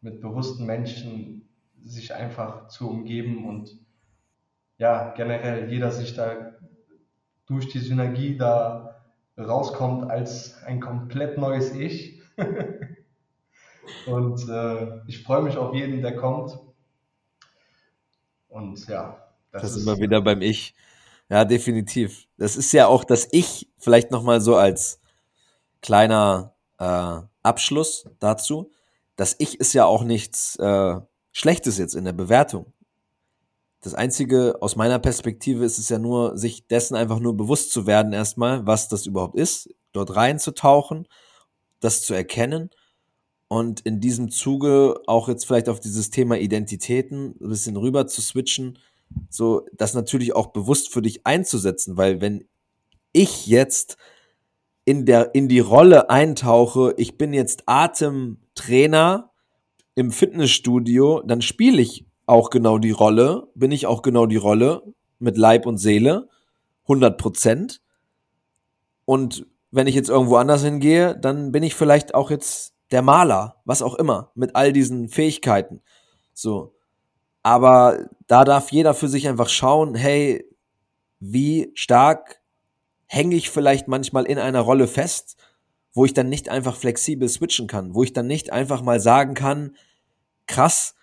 mit bewussten Menschen sich einfach zu umgeben und ja, generell jeder sich da durch die Synergie da rauskommt als ein komplett neues Ich. und äh, ich freue mich auf jeden, der kommt. Und ja, das, das ist immer wieder beim Ich. Ja, definitiv. Das ist ja auch das Ich, vielleicht nochmal so als kleiner äh, Abschluss dazu. Das Ich ist ja auch nichts äh, Schlechtes jetzt in der Bewertung. Das Einzige aus meiner Perspektive ist es ja nur, sich dessen einfach nur bewusst zu werden, erstmal, was das überhaupt ist, dort reinzutauchen, das zu erkennen und in diesem Zuge auch jetzt vielleicht auf dieses Thema Identitäten ein bisschen rüber zu switchen so das natürlich auch bewusst für dich einzusetzen, weil wenn ich jetzt in der in die Rolle eintauche, ich bin jetzt Atemtrainer im Fitnessstudio, dann spiele ich auch genau die Rolle, bin ich auch genau die Rolle mit Leib und Seele, 100 Prozent. Und wenn ich jetzt irgendwo anders hingehe, dann bin ich vielleicht auch jetzt der Maler, was auch immer, mit all diesen Fähigkeiten. So. Aber da darf jeder für sich einfach schauen, hey, wie stark hänge ich vielleicht manchmal in einer Rolle fest, wo ich dann nicht einfach flexibel switchen kann, wo ich dann nicht einfach mal sagen kann, krass,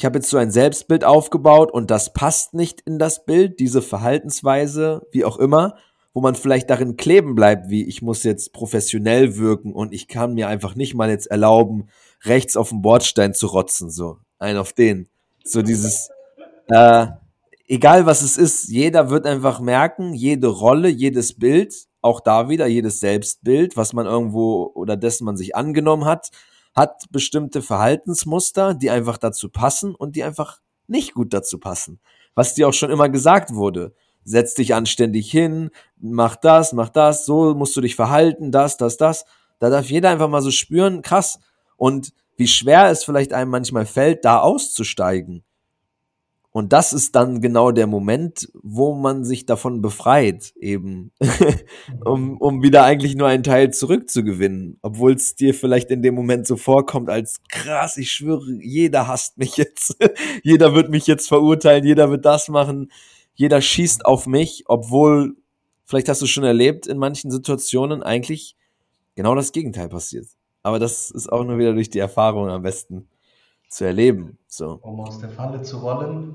ich habe jetzt so ein Selbstbild aufgebaut und das passt nicht in das Bild, diese Verhaltensweise, wie auch immer, wo man vielleicht darin kleben bleibt, wie ich muss jetzt professionell wirken und ich kann mir einfach nicht mal jetzt erlauben, rechts auf den Bordstein zu rotzen, so, ein auf den. So dieses, äh, egal was es ist, jeder wird einfach merken, jede Rolle, jedes Bild, auch da wieder jedes Selbstbild, was man irgendwo oder dessen man sich angenommen hat, hat bestimmte Verhaltensmuster, die einfach dazu passen und die einfach nicht gut dazu passen. Was dir auch schon immer gesagt wurde. Setz dich anständig hin, mach das, mach das, so musst du dich verhalten, das, das, das. Da darf jeder einfach mal so spüren, krass. Und wie schwer es vielleicht einem manchmal fällt, da auszusteigen. Und das ist dann genau der Moment, wo man sich davon befreit, eben, um, um wieder eigentlich nur einen Teil zurückzugewinnen. Obwohl es dir vielleicht in dem Moment so vorkommt, als krass, ich schwöre, jeder hasst mich jetzt. jeder wird mich jetzt verurteilen, jeder wird das machen, jeder schießt auf mich, obwohl, vielleicht hast du schon erlebt, in manchen Situationen eigentlich genau das Gegenteil passiert. Aber das ist auch nur wieder durch die Erfahrung am besten zu erleben. So. Um aus der Falle zu rollen,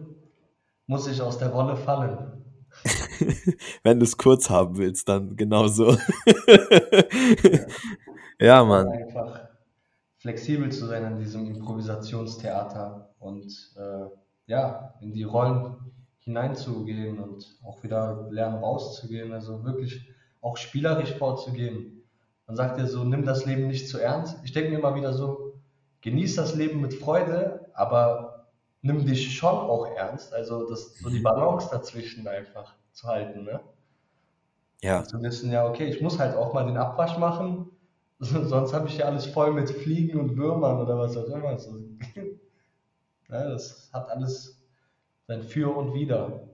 muss ich aus der Rolle fallen. Wenn du es kurz haben willst, dann genauso. ja. ja, Mann. Einfach flexibel zu sein in diesem Improvisationstheater und äh, ja, in die Rollen hineinzugehen und auch wieder lernen rauszugehen, also wirklich auch spielerisch vorzugehen. Man sagt ja so, nimm das Leben nicht zu ernst. Ich denke mir immer wieder so, genieß das Leben mit Freude, aber nimm dich schon auch ernst. Also das, so die Balance dazwischen einfach zu halten. Ne? Ja. zu wissen, ja, okay, ich muss halt auch mal den Abwasch machen, sonst habe ich ja alles voll mit Fliegen und Würmern oder was auch immer. So. ja, das hat alles sein Für und Wider.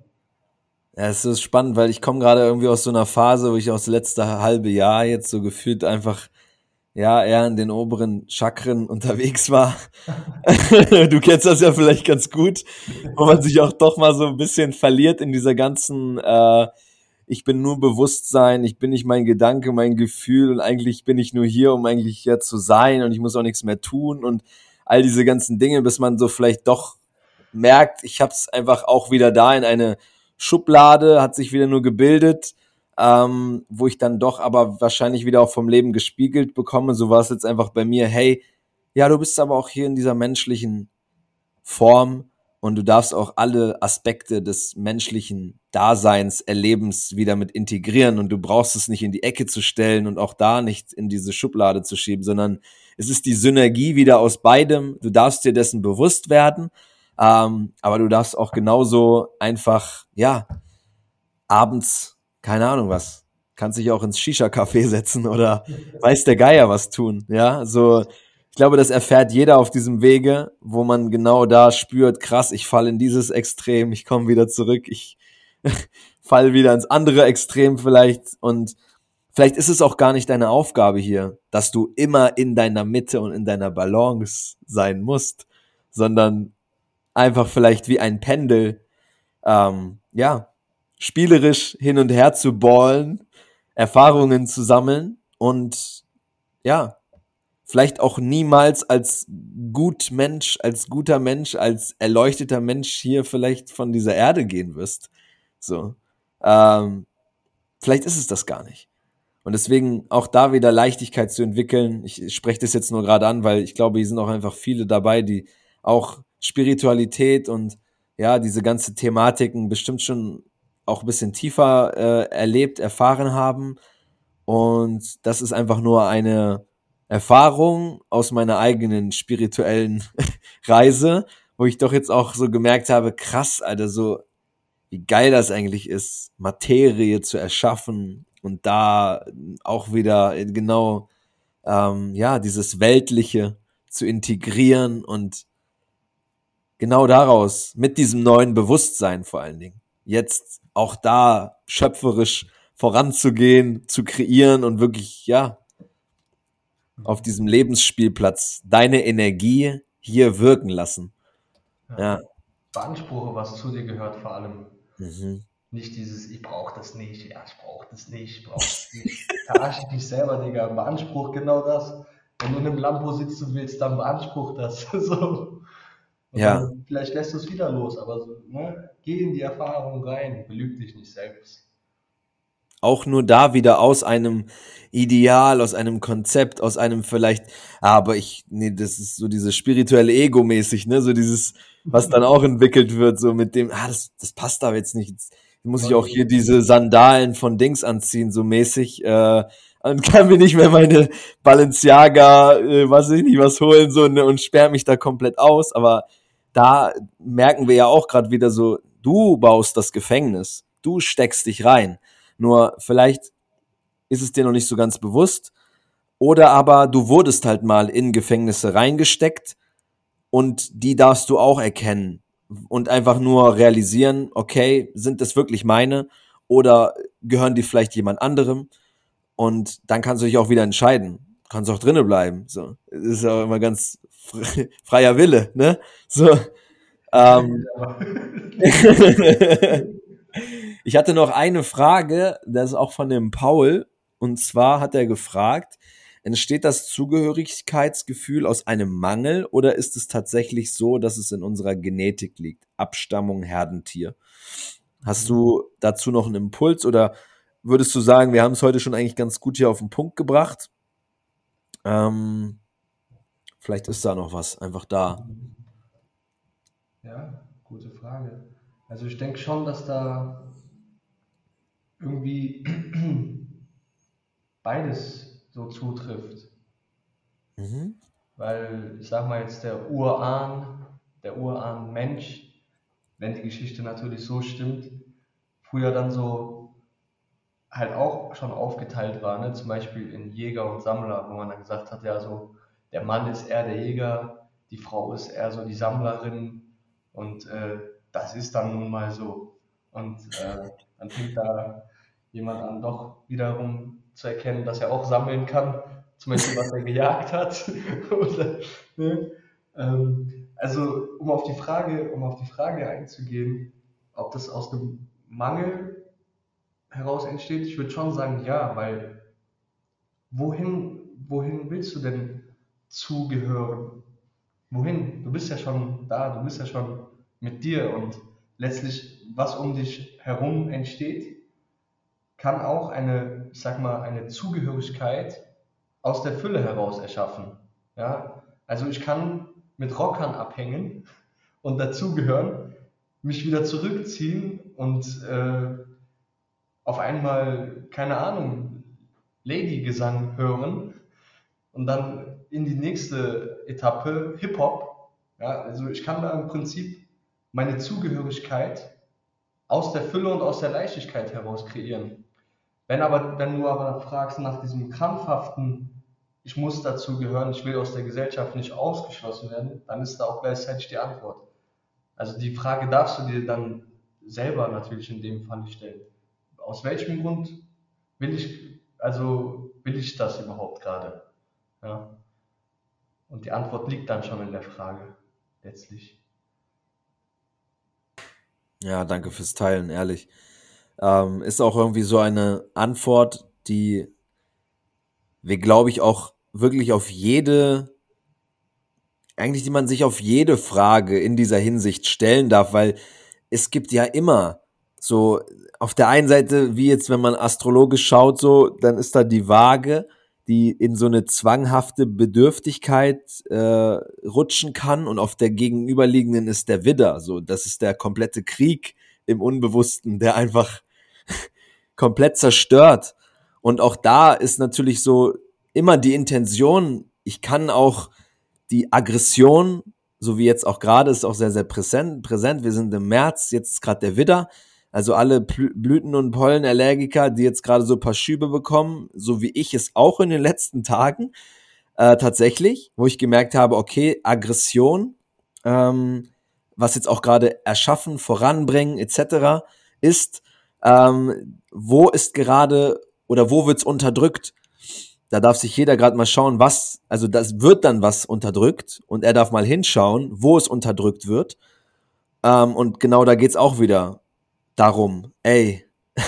Ja, es ist spannend, weil ich komme gerade irgendwie aus so einer Phase, wo ich auch das letzte halbe Jahr jetzt so gefühlt einfach ja eher in den oberen Chakren unterwegs war. du kennst das ja vielleicht ganz gut, wo man sich auch doch mal so ein bisschen verliert in dieser ganzen äh, ich bin nur Bewusstsein, ich bin nicht mein Gedanke, mein Gefühl und eigentlich bin ich nur hier, um eigentlich ja zu sein und ich muss auch nichts mehr tun und all diese ganzen Dinge, bis man so vielleicht doch merkt, ich habe es einfach auch wieder da in eine Schublade, hat sich wieder nur gebildet, ähm, wo ich dann doch aber wahrscheinlich wieder auch vom Leben gespiegelt bekomme. So war es jetzt einfach bei mir, hey, ja, du bist aber auch hier in dieser menschlichen Form und du darfst auch alle Aspekte des menschlichen Daseins, Erlebens wieder mit integrieren und du brauchst es nicht in die Ecke zu stellen und auch da nicht in diese Schublade zu schieben, sondern es ist die Synergie wieder aus beidem. Du darfst dir dessen bewusst werden, ähm, aber du darfst auch genauso einfach, ja, abends, keine Ahnung was, kannst dich auch ins Shisha-Café setzen oder weiß der Geier was tun, ja, so, ich glaube, das erfährt jeder auf diesem Wege, wo man genau da spürt, krass, ich falle in dieses Extrem, ich komme wieder zurück, ich fall wieder ins andere Extrem vielleicht. Und vielleicht ist es auch gar nicht deine Aufgabe hier, dass du immer in deiner Mitte und in deiner Balance sein musst, sondern einfach vielleicht wie ein Pendel, ähm, ja, spielerisch hin und her zu ballen, Erfahrungen zu sammeln und ja, vielleicht auch niemals als gut Mensch, als guter Mensch, als erleuchteter Mensch hier vielleicht von dieser Erde gehen wirst. So. Ähm, vielleicht ist es das gar nicht. Und deswegen auch da wieder Leichtigkeit zu entwickeln. Ich spreche das jetzt nur gerade an, weil ich glaube, hier sind auch einfach viele dabei, die auch Spiritualität und ja, diese ganze Thematiken bestimmt schon auch ein bisschen tiefer äh, erlebt, erfahren haben. Und das ist einfach nur eine, Erfahrung aus meiner eigenen spirituellen Reise, wo ich doch jetzt auch so gemerkt habe, krass, Alter, so wie geil das eigentlich ist, Materie zu erschaffen und da auch wieder genau ähm, ja dieses Weltliche zu integrieren und genau daraus mit diesem neuen Bewusstsein vor allen Dingen jetzt auch da schöpferisch voranzugehen, zu kreieren und wirklich ja auf diesem Lebensspielplatz deine Energie hier wirken lassen. Ja. Beanspruche, was zu dir gehört, vor allem. Mhm. Nicht dieses, ich brauche das nicht, ja, ich brauche das nicht, ich brauche das nicht. Verarsche dich selber, Digga. Beanspruch genau das. Wenn du in einem Lambo sitzen willst, dann beanspruch das. so. ja. Vielleicht lässt du es wieder los, aber ne? geh in die Erfahrung rein, belüg dich nicht selbst auch nur da wieder aus einem Ideal, aus einem Konzept, aus einem vielleicht, aber ich, nee, das ist so dieses spirituelle Ego-mäßig, ne, so dieses, was dann auch entwickelt wird, so mit dem, ah, das, das passt da jetzt nicht. Jetzt muss ich auch hier diese Sandalen von Dings anziehen, so mäßig, äh, und kann mir nicht mehr meine Balenciaga, äh, was ich nicht, was holen, so, ne, und sperre mich da komplett aus, aber da merken wir ja auch gerade wieder so, du baust das Gefängnis, du steckst dich rein. Nur vielleicht ist es dir noch nicht so ganz bewusst. Oder aber du wurdest halt mal in Gefängnisse reingesteckt und die darfst du auch erkennen und einfach nur realisieren, okay, sind das wirklich meine oder gehören die vielleicht jemand anderem? Und dann kannst du dich auch wieder entscheiden. Kannst auch drinnen bleiben. So, das ist ja auch immer ganz freier Wille, ne? So. Ähm, Ich hatte noch eine Frage, das ist auch von dem Paul. Und zwar hat er gefragt, entsteht das Zugehörigkeitsgefühl aus einem Mangel oder ist es tatsächlich so, dass es in unserer Genetik liegt? Abstammung, Herdentier. Hast du dazu noch einen Impuls oder würdest du sagen, wir haben es heute schon eigentlich ganz gut hier auf den Punkt gebracht? Ähm, vielleicht ist da noch was einfach da. Ja, gute Frage. Also ich denke schon, dass da irgendwie beides so zutrifft. Mhm. Weil ich sag mal jetzt der Urahn, der Urahn-Mensch, wenn die Geschichte natürlich so stimmt, früher dann so halt auch schon aufgeteilt war, ne? zum Beispiel in Jäger und Sammler, wo man dann gesagt hat, ja so, der Mann ist eher der Jäger, die Frau ist eher so die Sammlerin und äh, das ist dann nun mal so. Und äh, dann fängt da jemand an, doch wiederum zu erkennen, dass er auch sammeln kann, zum Beispiel was er gejagt hat. Oder, ne? ähm, also um auf die Frage, um auf die Frage einzugehen, ob das aus einem Mangel heraus entsteht, ich würde schon sagen, ja, weil wohin, wohin willst du denn zugehören? Wohin? Du bist ja schon da, du bist ja schon mit dir und letztlich, was um dich herum entsteht, kann auch eine, ich sag mal, eine Zugehörigkeit aus der Fülle heraus erschaffen. Ja? Also ich kann mit Rockern abhängen und dazugehören, mich wieder zurückziehen und äh, auf einmal, keine Ahnung, Lady-Gesang hören und dann in die nächste Etappe Hip-Hop. Ja, also ich kann da im Prinzip meine Zugehörigkeit aus der Fülle und aus der Leichtigkeit heraus kreieren. Wenn aber, wenn du aber fragst nach diesem krampfhaften, ich muss dazu gehören, ich will aus der Gesellschaft nicht ausgeschlossen werden, dann ist da auch gleichzeitig die Antwort. Also die Frage darfst du dir dann selber natürlich in dem Fall stellen. Aus welchem Grund will ich, also will ich das überhaupt gerade? Ja. Und die Antwort liegt dann schon in der Frage, letztlich. Ja, danke fürs Teilen, ehrlich. Ähm, ist auch irgendwie so eine Antwort, die wir, glaube ich, auch wirklich auf jede, eigentlich die man sich auf jede Frage in dieser Hinsicht stellen darf, weil es gibt ja immer so auf der einen Seite, wie jetzt, wenn man astrologisch schaut, so, dann ist da die Waage, die in so eine zwanghafte Bedürftigkeit äh, rutschen kann und auf der gegenüberliegenden ist der Widder. So, das ist der komplette Krieg im Unbewussten, der einfach komplett zerstört. Und auch da ist natürlich so immer die Intention, ich kann auch die Aggression, so wie jetzt auch gerade, ist auch sehr, sehr präsent. präsent. Wir sind im März, jetzt ist gerade der Widder. Also alle Blüten- und Pollenallergiker, die jetzt gerade so ein paar Schübe bekommen, so wie ich es auch in den letzten Tagen äh, tatsächlich, wo ich gemerkt habe, okay, Aggression, ähm, was jetzt auch gerade erschaffen, voranbringen etc. ist, ähm, wo ist gerade oder wo wird's unterdrückt? Da darf sich jeder gerade mal schauen, was, also das wird dann was unterdrückt und er darf mal hinschauen, wo es unterdrückt wird. Ähm, und genau da geht's auch wieder darum, ey,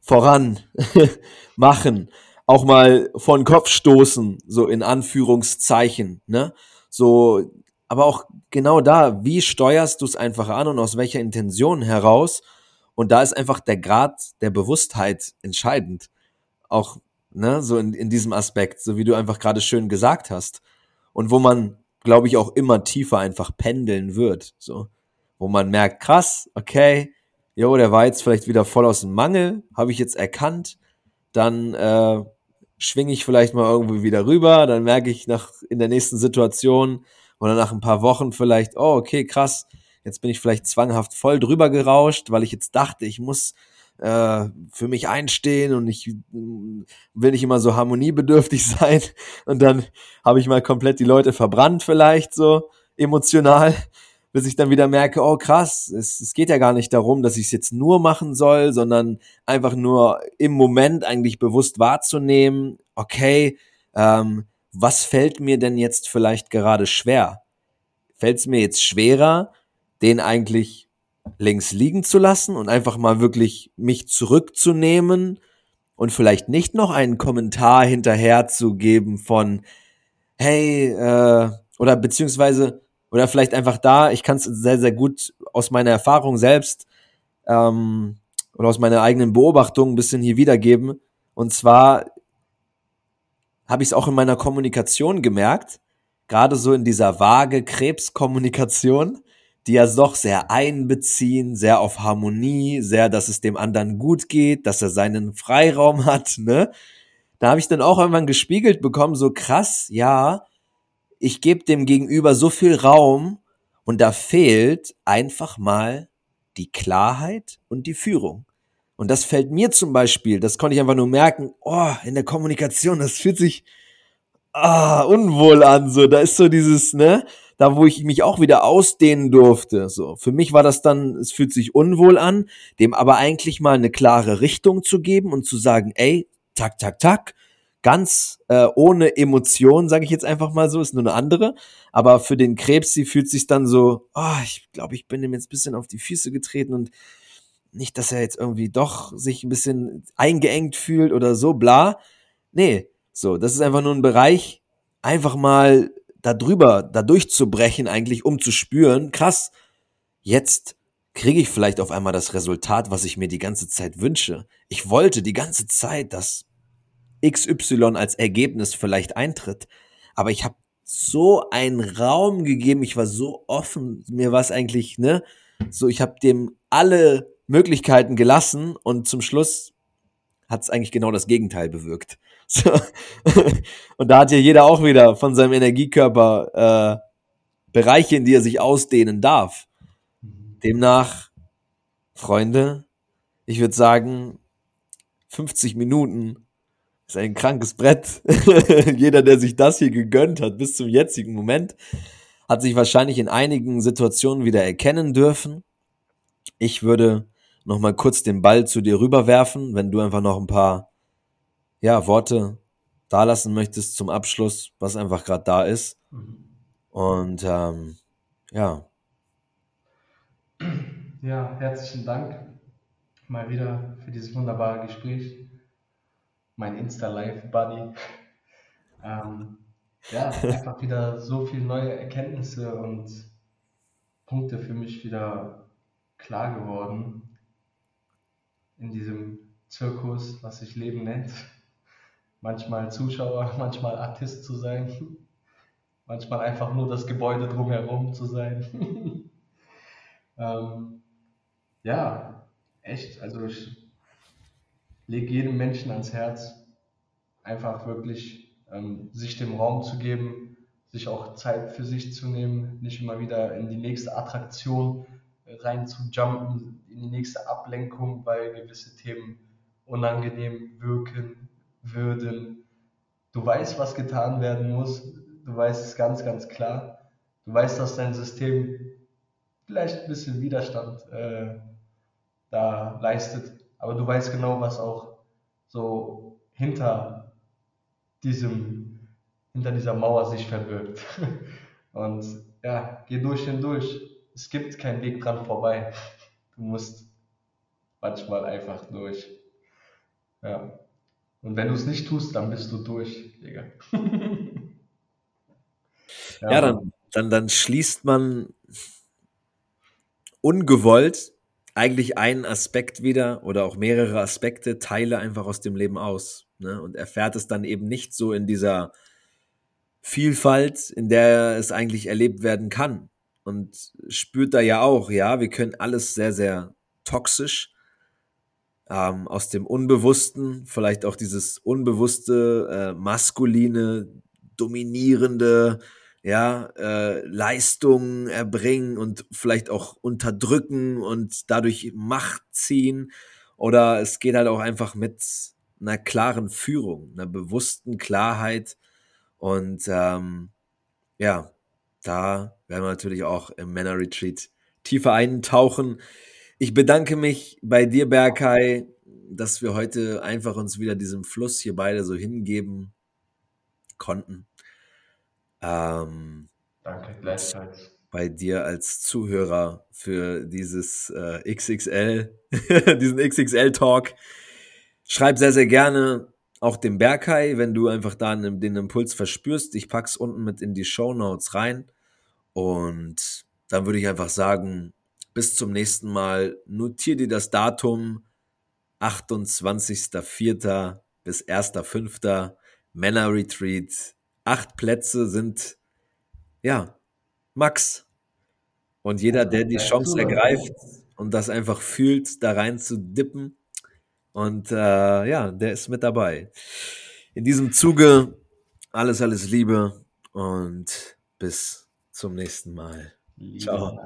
voran, machen, auch mal vor den Kopf stoßen, so in Anführungszeichen, ne? So, aber auch genau da, wie steuerst du es einfach an und aus welcher Intention heraus? Und da ist einfach der Grad der Bewusstheit entscheidend. Auch, ne, so in, in diesem Aspekt, so wie du einfach gerade schön gesagt hast. Und wo man, glaube ich, auch immer tiefer einfach pendeln wird, so. Wo man merkt, krass, okay, jo, der war jetzt vielleicht wieder voll aus dem Mangel, habe ich jetzt erkannt, dann äh, schwinge ich vielleicht mal irgendwo wieder rüber, dann merke ich nach in der nächsten Situation oder nach ein paar Wochen vielleicht, oh, okay, krass, jetzt bin ich vielleicht zwanghaft voll drüber gerauscht, weil ich jetzt dachte, ich muss äh, für mich einstehen und ich will nicht immer so harmoniebedürftig sein. Und dann habe ich mal komplett die Leute verbrannt vielleicht so emotional bis ich dann wieder merke, oh krass, es, es geht ja gar nicht darum, dass ich es jetzt nur machen soll, sondern einfach nur im Moment eigentlich bewusst wahrzunehmen, okay, ähm, was fällt mir denn jetzt vielleicht gerade schwer? Fällt es mir jetzt schwerer, den eigentlich links liegen zu lassen und einfach mal wirklich mich zurückzunehmen und vielleicht nicht noch einen Kommentar hinterher zu geben von, hey, äh, oder beziehungsweise oder vielleicht einfach da, ich kann es sehr, sehr gut aus meiner Erfahrung selbst ähm, oder aus meiner eigenen Beobachtung ein bisschen hier wiedergeben. Und zwar habe ich es auch in meiner Kommunikation gemerkt, gerade so in dieser vage Krebskommunikation, die ja doch sehr einbeziehen, sehr auf Harmonie, sehr, dass es dem anderen gut geht, dass er seinen Freiraum hat, ne? Da habe ich dann auch irgendwann gespiegelt bekommen, so krass, ja, ich gebe dem Gegenüber so viel Raum und da fehlt einfach mal die Klarheit und die Führung. Und das fällt mir zum Beispiel, das konnte ich einfach nur merken, oh, in der Kommunikation, das fühlt sich ah, unwohl an, so, da ist so dieses, ne, da wo ich mich auch wieder ausdehnen durfte, so. Für mich war das dann, es fühlt sich unwohl an, dem aber eigentlich mal eine klare Richtung zu geben und zu sagen, ey, tak, tak, tak, ganz äh, ohne Emotion, sage ich jetzt einfach mal so, ist nur eine andere. Aber für den Krebs, sie fühlt sich dann so, oh, ich glaube, ich bin ihm jetzt ein bisschen auf die Füße getreten und nicht, dass er jetzt irgendwie doch sich ein bisschen eingeengt fühlt oder so, bla. Nee, so, das ist einfach nur ein Bereich, einfach mal da drüber, da durchzubrechen eigentlich, um zu spüren, krass, jetzt kriege ich vielleicht auf einmal das Resultat, was ich mir die ganze Zeit wünsche. Ich wollte die ganze Zeit, dass XY als Ergebnis vielleicht eintritt. Aber ich habe so einen Raum gegeben, ich war so offen, mir war es eigentlich, ne, so, ich habe dem alle Möglichkeiten gelassen und zum Schluss hat es eigentlich genau das Gegenteil bewirkt. So. und da hat ja jeder auch wieder von seinem Energiekörper äh, Bereiche, in die er sich ausdehnen darf. Demnach, Freunde, ich würde sagen, 50 Minuten ist ein krankes Brett. Jeder, der sich das hier gegönnt hat bis zum jetzigen Moment, hat sich wahrscheinlich in einigen Situationen wieder erkennen dürfen. Ich würde noch mal kurz den Ball zu dir rüberwerfen, wenn du einfach noch ein paar ja, Worte dalassen möchtest zum Abschluss, was einfach gerade da ist. Und ähm, ja. Ja, herzlichen Dank mal wieder für dieses wunderbare Gespräch. Mein Insta-Live-Buddy. Ähm, ja, einfach wieder so viele neue Erkenntnisse und Punkte für mich wieder klar geworden in diesem Zirkus, was sich Leben nennt. Manchmal Zuschauer, manchmal Artist zu sein, manchmal einfach nur das Gebäude drumherum zu sein. ähm, ja, echt, also ich lege jedem Menschen ans Herz, einfach wirklich ähm, sich dem Raum zu geben, sich auch Zeit für sich zu nehmen, nicht immer wieder in die nächste Attraktion äh, rein zu jumpen, in die nächste Ablenkung, weil gewisse Themen unangenehm wirken würden. Du weißt, was getan werden muss, du weißt es ganz, ganz klar. Du weißt, dass dein System vielleicht ein bisschen Widerstand äh, da leistet. Aber du weißt genau, was auch so hinter diesem, hinter dieser Mauer sich verbirgt. Und ja, geh durch hindurch. Es gibt keinen Weg dran vorbei. Du musst manchmal einfach durch. Ja. Und wenn du es nicht tust, dann bist du durch, Digga. ja, ja dann, dann, dann schließt man ungewollt eigentlich einen Aspekt wieder oder auch mehrere Aspekte, Teile einfach aus dem Leben aus. Ne? Und erfährt es dann eben nicht so in dieser Vielfalt, in der es eigentlich erlebt werden kann. Und spürt da ja auch, ja, wir können alles sehr, sehr toxisch ähm, aus dem Unbewussten, vielleicht auch dieses unbewusste, äh, maskuline, dominierende, ja, äh, Leistungen erbringen und vielleicht auch unterdrücken und dadurch Macht ziehen. Oder es geht halt auch einfach mit einer klaren Führung, einer bewussten Klarheit. Und ähm, ja, da werden wir natürlich auch im Männer-Retreat tiefer eintauchen. Ich bedanke mich bei dir, Berkay, dass wir heute einfach uns wieder diesem Fluss hier beide so hingeben konnten. Ähm, Danke, gleichfalls. Bei dir als Zuhörer für dieses äh, XXL, diesen XXL-Talk. Schreib sehr, sehr gerne auch dem Berkay, wenn du einfach da den Impuls verspürst. Ich pack's unten mit in die Show Notes rein. Und dann würde ich einfach sagen, bis zum nächsten Mal. Notier dir das Datum 28.04. bis 1.05. Männer Retreat acht Plätze sind, ja, Max. Und jeder, der die Chance ergreift und das einfach fühlt, da rein zu dippen, und äh, ja, der ist mit dabei. In diesem Zuge alles, alles Liebe und bis zum nächsten Mal. Liebe Ciao.